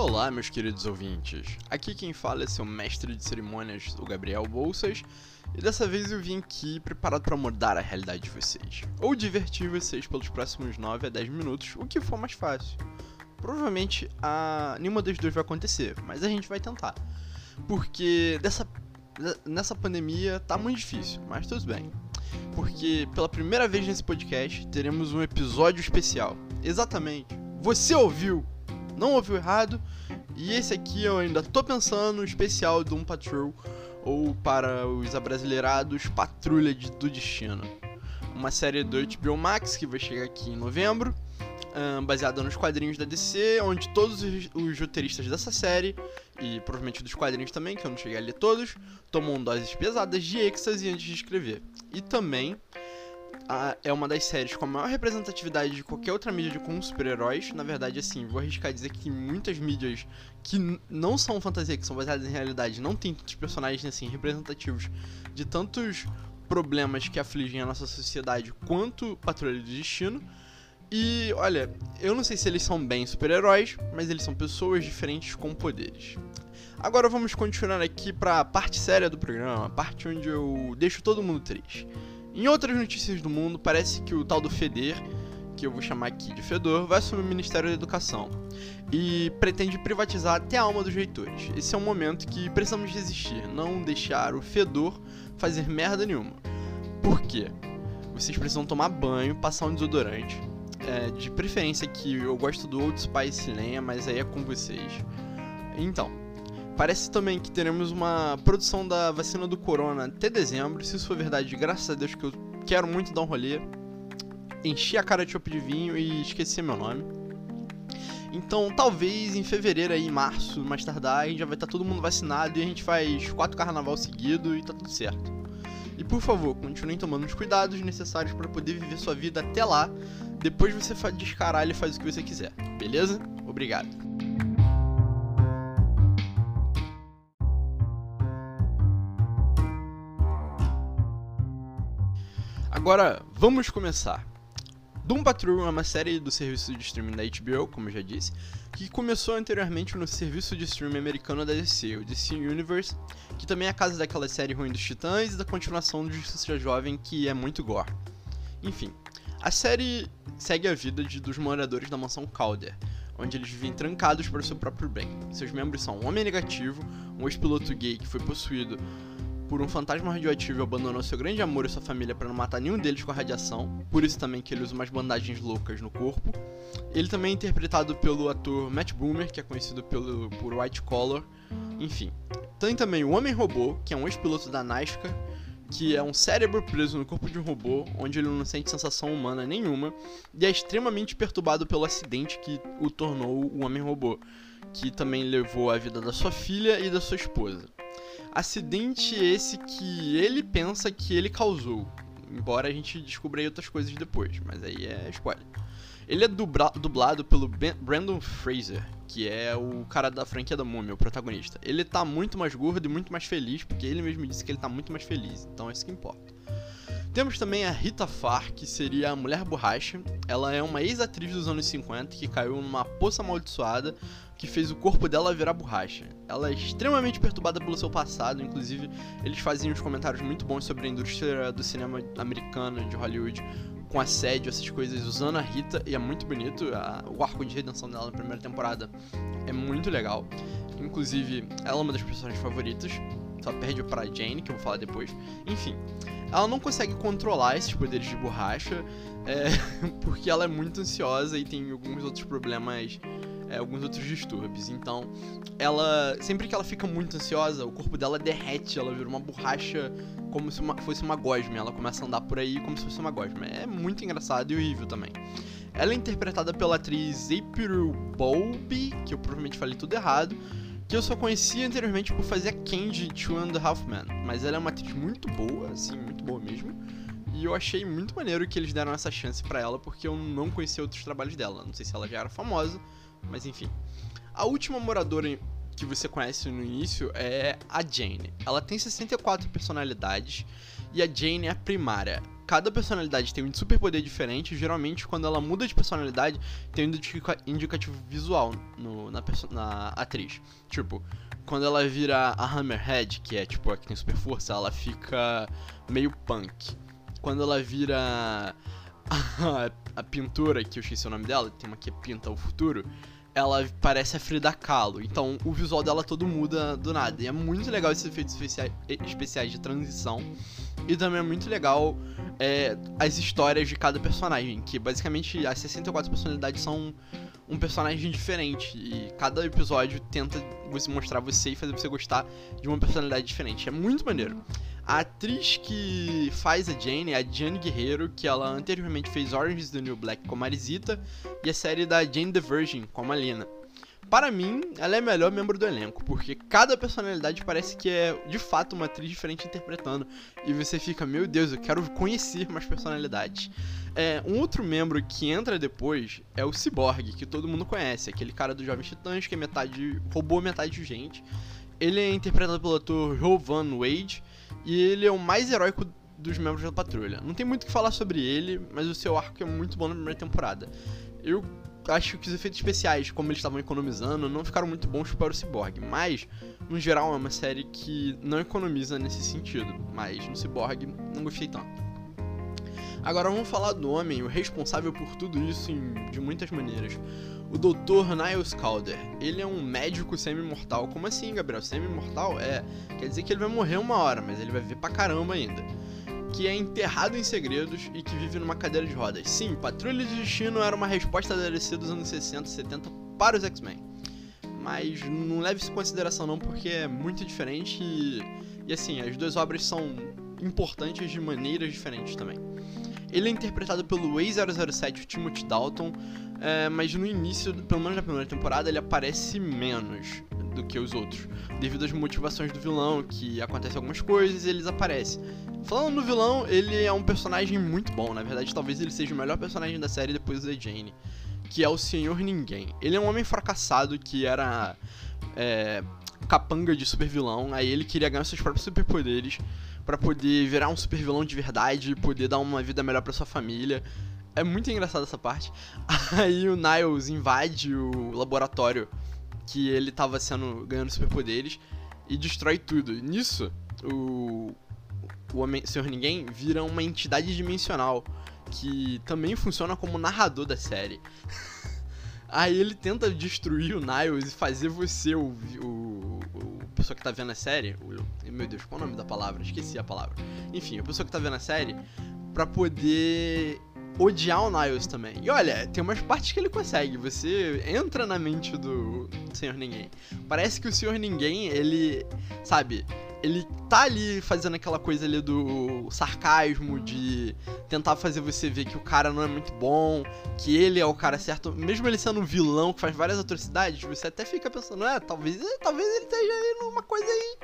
Olá, meus queridos ouvintes. Aqui quem fala é seu mestre de cerimônias, o Gabriel Bolsas, e dessa vez eu vim aqui preparado para mudar a realidade de vocês, ou divertir vocês pelos próximos 9 a 10 minutos, o que for mais fácil. Provavelmente a... nenhuma das duas vai acontecer, mas a gente vai tentar. Porque dessa... nessa pandemia tá muito difícil, mas tudo bem. Porque pela primeira vez nesse podcast teremos um episódio especial. Exatamente. Você ouviu não ouviu errado. E esse aqui eu ainda tô pensando, especial Doom Patrol, ou para os abrasileirados, Patrulha do Destino. Uma série do HBO Max que vai chegar aqui em novembro, um, baseada nos quadrinhos da DC, onde todos os, os roteiristas dessa série, e provavelmente dos quadrinhos também, que eu não cheguei a ler todos, tomam doses pesadas de êxtase antes de escrever. E também a, é uma das séries com a maior representatividade de qualquer outra mídia com super-heróis. Na verdade, assim, vou arriscar dizer que muitas mídias que não são fantasia, que são baseadas em realidade, não tem tantos personagens assim representativos de tantos problemas que afligem a nossa sociedade quanto Patrulha do Destino. E olha, eu não sei se eles são bem super-heróis, mas eles são pessoas diferentes com poderes. Agora vamos continuar aqui para a parte séria do programa, a parte onde eu deixo todo mundo triste. Em outras notícias do mundo, parece que o tal do FEDER, que eu vou chamar aqui de Fedor, vai assumir o Ministério da Educação e pretende privatizar até a alma dos reitores. Esse é um momento que precisamos resistir, não deixar o Fedor fazer merda nenhuma. Por quê? Vocês precisam tomar banho, passar um desodorante. É, de preferência que eu gosto do Old Spice Lenha, mas aí é com vocês. Então, Parece também que teremos uma produção da vacina do corona até dezembro. Se isso for verdade, graças a Deus que eu quero muito dar um rolê. Enchi a cara de chope de vinho e esqueci meu nome. Então, talvez em fevereiro aí, março, mais tardar, a gente já vai estar tá todo mundo vacinado e a gente faz quatro carnaval seguido e tá tudo certo. E por favor, continuem tomando os cuidados necessários para poder viver sua vida até lá. Depois você descaralha e faz o que você quiser, beleza? Obrigado. Agora, vamos começar. Doom Patrol é uma série do serviço de streaming da HBO, como já disse, que começou anteriormente no serviço de streaming americano da DC, o DC Universe, que também é a casa daquela série ruim dos Titãs e da continuação do Justiça Jovem, que é muito gore. Enfim, a série segue a vida de, dos moradores da mansão Calder, onde eles vivem trancados para o seu próprio bem. Seus membros são um homem negativo, um ex-piloto gay que foi possuído por um fantasma radioativo e abandonou seu grande amor e sua família para não matar nenhum deles com a radiação, por isso também que ele usa umas bandagens loucas no corpo. Ele também é interpretado pelo ator Matt Boomer, que é conhecido pelo, por White Collar. Enfim, tem também o Homem-Robô, que é um ex-piloto da NASCAR, que é um cérebro preso no corpo de um robô, onde ele não sente sensação humana nenhuma, e é extremamente perturbado pelo acidente que o tornou o Homem-Robô, que também levou a vida da sua filha e da sua esposa. Acidente esse que ele pensa que ele causou. Embora a gente descubra aí outras coisas depois, mas aí é spoiler. Ele é dublado pelo ben Brandon Fraser, que é o cara da franquia da Múmia, o protagonista. Ele tá muito mais gordo e muito mais feliz, porque ele mesmo disse que ele tá muito mais feliz, então é isso que importa. Temos também a Rita Farr, que seria a Mulher Borracha. Ela é uma ex-atriz dos anos 50 que caiu numa poça amaldiçoada que fez o corpo dela virar borracha. Ela é extremamente perturbada pelo seu passado, inclusive eles faziam uns comentários muito bons sobre a indústria do cinema americano, de Hollywood, com assédio, essas coisas, usando a Rita, e é muito bonito. A, o arco de redenção dela na primeira temporada é muito legal. Inclusive, ela é uma das personagens favoritas, só perde pra Jane, que eu vou falar depois. Enfim, ela não consegue controlar esses poderes de borracha, é, porque ela é muito ansiosa e tem alguns outros problemas é, alguns outros distúrbios. Então, ela sempre que ela fica muito ansiosa, o corpo dela derrete, ela vira uma borracha como se uma, fosse uma gosma. Ela começa a andar por aí como se fosse uma gosma. É muito engraçado e horrível também. Ela é interpretada pela atriz April Bowlby, que eu provavelmente falei tudo errado, que eu só conhecia anteriormente por fazer a Candy Two and a Half Men, mas ela é uma atriz muito boa, assim, muito boa mesmo. E eu achei muito maneiro que eles deram essa chance para ela, porque eu não conhecia outros trabalhos dela. Não sei se ela já era famosa, mas enfim. A última moradora que você conhece no início é a Jane. Ela tem 64 personalidades e a Jane é a primária. Cada personalidade tem um superpoder diferente. Geralmente, quando ela muda de personalidade, tem um indicativo visual no, na, na atriz. Tipo, quando ela vira a Hammerhead, que é tipo a que tem super força, ela fica meio punk. Quando ela vira a, a pintura, que eu esqueci o nome dela, tem uma que pinta o futuro, ela parece a Frida Kahlo. Então o visual dela todo muda do nada. E é muito legal esses efeitos especiais de transição. E também é muito legal é, as histórias de cada personagem, que basicamente as 64 personalidades são um personagem diferente. E cada episódio tenta você mostrar você e fazer você gostar de uma personalidade diferente. É muito maneiro. A atriz que faz a Jane é a Jane Guerreiro, que ela anteriormente fez Orange is the New Black com a Marisita e a série da Jane the Virgin com a. Para mim, ela é a melhor membro do elenco, porque cada personalidade parece que é de fato uma atriz diferente interpretando. E você fica, meu Deus, eu quero conhecer mais personalidades. É, um outro membro que entra depois é o Cyborg, que todo mundo conhece, aquele cara do Jovem Titãs que é metade roubou metade de gente. Ele é interpretado pelo ator Joe Van Wade e ele é o mais heróico dos membros da patrulha. Não tem muito o que falar sobre ele, mas o seu arco é muito bom na primeira temporada. Eu acho que os efeitos especiais, como eles estavam economizando, não ficaram muito bons para o Cyborg, mas no geral é uma série que não economiza nesse sentido, mas no Cyborg não gostei tanto. Agora vamos falar do homem, o responsável por tudo isso em, de muitas maneiras. O Dr. Niles Calder. Ele é um médico semi-mortal. Como assim, Gabriel? Semi-mortal? É, quer dizer que ele vai morrer uma hora, mas ele vai viver pra caramba ainda. Que é enterrado em segredos e que vive numa cadeira de rodas. Sim, Patrulha de Destino era uma resposta da DC dos anos 60 e 70 para os X-Men. Mas não leve isso em consideração não, porque é muito diferente e, e assim, as duas obras são importantes de maneiras diferentes também. Ele é interpretado pelo ex-007 Timothy Dalton, é, mas no início, pelo menos na primeira temporada, ele aparece menos do que os outros, devido às motivações do vilão, que acontecem algumas coisas e eles aparecem. Falando no vilão, ele é um personagem muito bom, na verdade talvez ele seja o melhor personagem da série depois da Jane, que é o Senhor Ninguém. Ele é um homem fracassado que era é, capanga de super vilão, aí ele queria ganhar seus próprios superpoderes para poder virar um super vilão de verdade, poder dar uma vida melhor para sua família. É muito engraçado essa parte. Aí o Niles invade o laboratório que ele tava sendo ganhando superpoderes e destrói tudo. Nisso, o o Homem Senhor Ninguém vira uma entidade dimensional que também funciona como narrador da série. Aí ele tenta destruir o Niles e fazer você, o, o, o pessoa que tá vendo a série, o, meu Deus, qual é o nome da palavra? Esqueci a palavra. Enfim, a pessoa que tá vendo a série, pra poder odiar o Niles também. E olha, tem umas partes que ele consegue. Você entra na mente do, Senhor Ninguém. Parece que o Senhor Ninguém, ele, sabe, ele tá ali fazendo aquela coisa ali do sarcasmo, de tentar fazer você ver que o cara não é muito bom, que ele é o cara certo, mesmo ele sendo um vilão que faz várias atrocidades, você até fica pensando, é, talvez, talvez ele esteja aí numa coisa aí,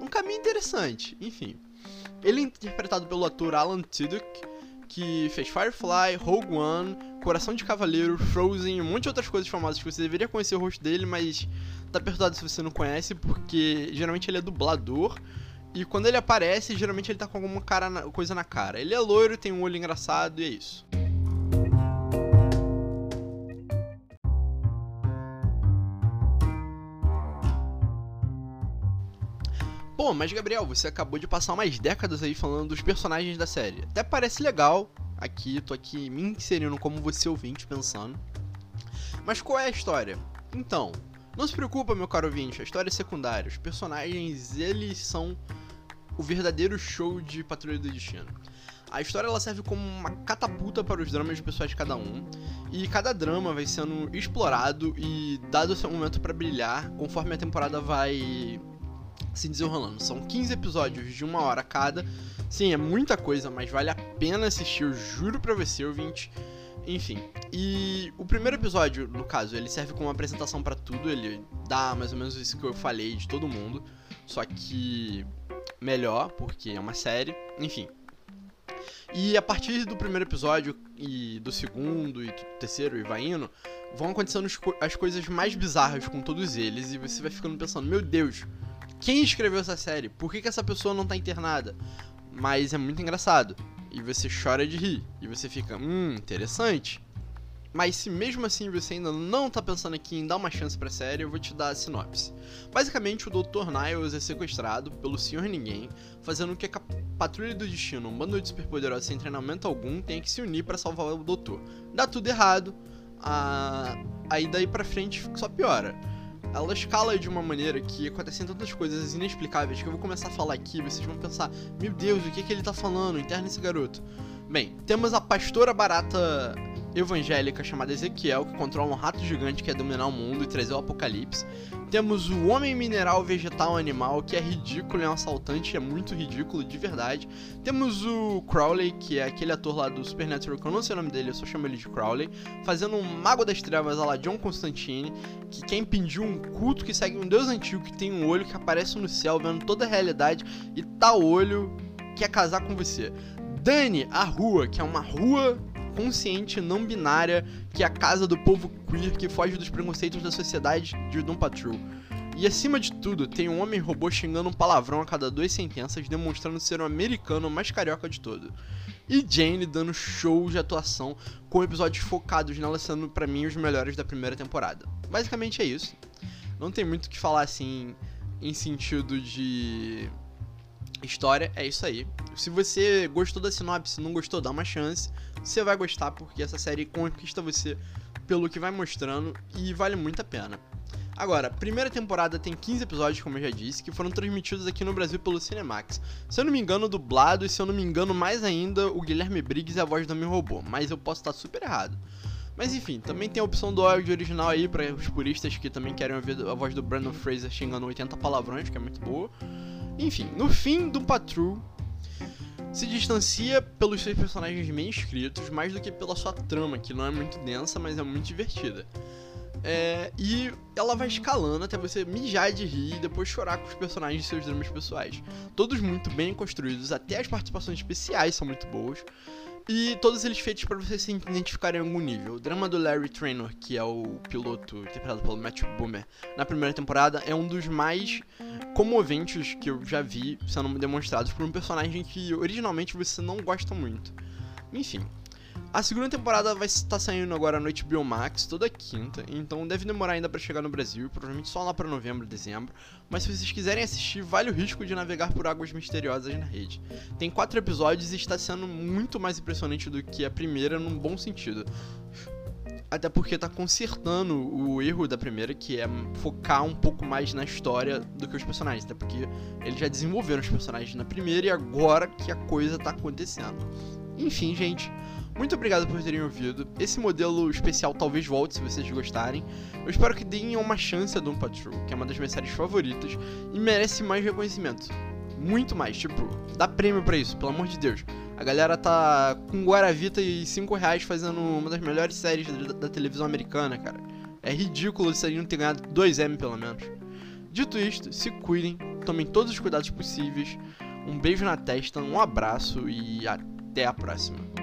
num caminho interessante. Enfim. Ele é interpretado pelo ator Alan Tudyk, que fez Firefly, Rogue One, Coração de Cavaleiro, Frozen um monte de outras coisas famosas que você deveria conhecer o rosto dele, mas tá perdoado se você não conhece, porque geralmente ele é dublador. E quando ele aparece, geralmente ele tá com alguma cara na, coisa na cara. Ele é loiro, tem um olho engraçado e é isso. Pô, mas Gabriel, você acabou de passar umas décadas aí falando dos personagens da série. Até parece legal. Aqui, tô aqui me inserindo como você ouvinte pensando. Mas qual é a história? Então, não se preocupa, meu caro ouvinte, a história é secundária. Os personagens, eles são o verdadeiro show de Patrulha do Destino. A história ela serve como uma catapulta para os dramas pessoais de cada um, e cada drama vai sendo explorado e dado seu momento para brilhar conforme a temporada vai se desenrolando. São 15 episódios de uma hora cada. Sim, é muita coisa, mas vale a pena assistir, eu juro pra você, ouvinte. Enfim, e o primeiro episódio, no caso, ele serve como apresentação para tudo, ele dá mais ou menos isso que eu falei de todo mundo, só que melhor, porque é uma série, enfim. E a partir do primeiro episódio e do segundo e do terceiro e vai indo, vão acontecendo as coisas mais bizarras com todos eles e você vai ficando pensando, meu Deus, quem escreveu essa série? Por que, que essa pessoa não tá internada? Mas é muito engraçado. e você chora de rir, e você fica, hum, interessante. Mas se mesmo assim você ainda não tá pensando aqui em dar uma chance pra série, eu vou te dar a sinopse. Basicamente, o Dr. Niles é sequestrado pelo Senhor Ninguém, fazendo com que a Patrulha do Destino, um bando de superpoderosos sem treinamento algum, tenha que se unir para salvar o Doutor. Dá tudo errado, a... aí daí pra frente só piora. Ela escala de uma maneira que acontecem tantas coisas inexplicáveis que eu vou começar a falar aqui, vocês vão pensar, meu Deus, o que, é que ele tá falando? Interna esse garoto. Bem, temos a pastora barata evangélica chamada Ezequiel, que controla um rato gigante que quer dominar o mundo e trazer o apocalipse. Temos o homem mineral, vegetal, animal, que é ridículo, é um assaltante, é muito ridículo, de verdade. Temos o Crowley, que é aquele ator lá do Supernatural, que eu não sei o nome dele, eu só chamo ele de Crowley, fazendo um mago das trevas lá, John Constantine, que quer impedir um culto que segue um deus antigo que tem um olho que aparece no céu, vendo toda a realidade, e tal olho quer casar com você. Dani, a rua, que é uma rua consciente não binária que é a casa do povo queer que foge dos preconceitos da sociedade de Doom Patrol. E acima de tudo, tem um homem robô xingando um palavrão a cada duas sentenças, demonstrando ser o americano mais carioca de todo. E Jane dando shows de atuação, com episódios focados nela sendo para mim os melhores da primeira temporada. Basicamente é isso. Não tem muito o que falar assim em sentido de história, é isso aí. Se você gostou da sinopse, não gostou, dá uma chance. Você vai gostar porque essa série conquista você pelo que vai mostrando e vale muito a pena. Agora, primeira temporada tem 15 episódios, como eu já disse, que foram transmitidos aqui no Brasil pelo Cinemax. Se eu não me engano, dublado, e se eu não me engano mais ainda, o Guilherme Briggs é a voz do meu robô, mas eu posso estar super errado. Mas enfim, também tem a opção do áudio original aí para os puristas que também querem ouvir a voz do Brandon Fraser xingando 80 palavrões, que é muito boa. Enfim, no fim do Patrol, se distancia pelos seus personagens bem escritos, mais do que pela sua trama, que não é muito densa, mas é muito divertida. É, e ela vai escalando até você mijar de rir e depois chorar com os personagens de seus dramas pessoais. Todos muito bem construídos, até as participações especiais são muito boas. E todos eles feitos para você se identificar em algum nível. O drama do Larry Trainor, que é o piloto interpretado pelo Matthew Boomer na primeira temporada, é um dos mais comoventes que eu já vi sendo demonstrados por um personagem que originalmente você não gosta muito. Enfim, a segunda temporada vai estar saindo agora à noite Biomax, toda quinta, então deve demorar ainda para chegar no Brasil, provavelmente só lá para novembro, dezembro. Mas se vocês quiserem assistir, vale o risco de navegar por águas misteriosas na rede. Tem quatro episódios e está sendo muito mais impressionante do que a primeira, num bom sentido. Até porque tá consertando o erro da primeira, que é focar um pouco mais na história do que os personagens. Até porque eles já desenvolveram os personagens na primeira e agora que a coisa tá acontecendo. Enfim, gente. Muito obrigado por terem ouvido. Esse modelo especial talvez volte se vocês gostarem. Eu espero que deem uma chance a Doom Patrol, que é uma das minhas séries favoritas e merece mais reconhecimento. Muito mais, tipo, dá prêmio para isso, pelo amor de Deus. A galera tá com Guaravita e 5 reais fazendo uma das melhores séries da, da televisão americana, cara. É ridículo isso aí não ter ganhado 2M pelo menos. Dito isto, se cuidem, tomem todos os cuidados possíveis. Um beijo na testa, um abraço e até a próxima.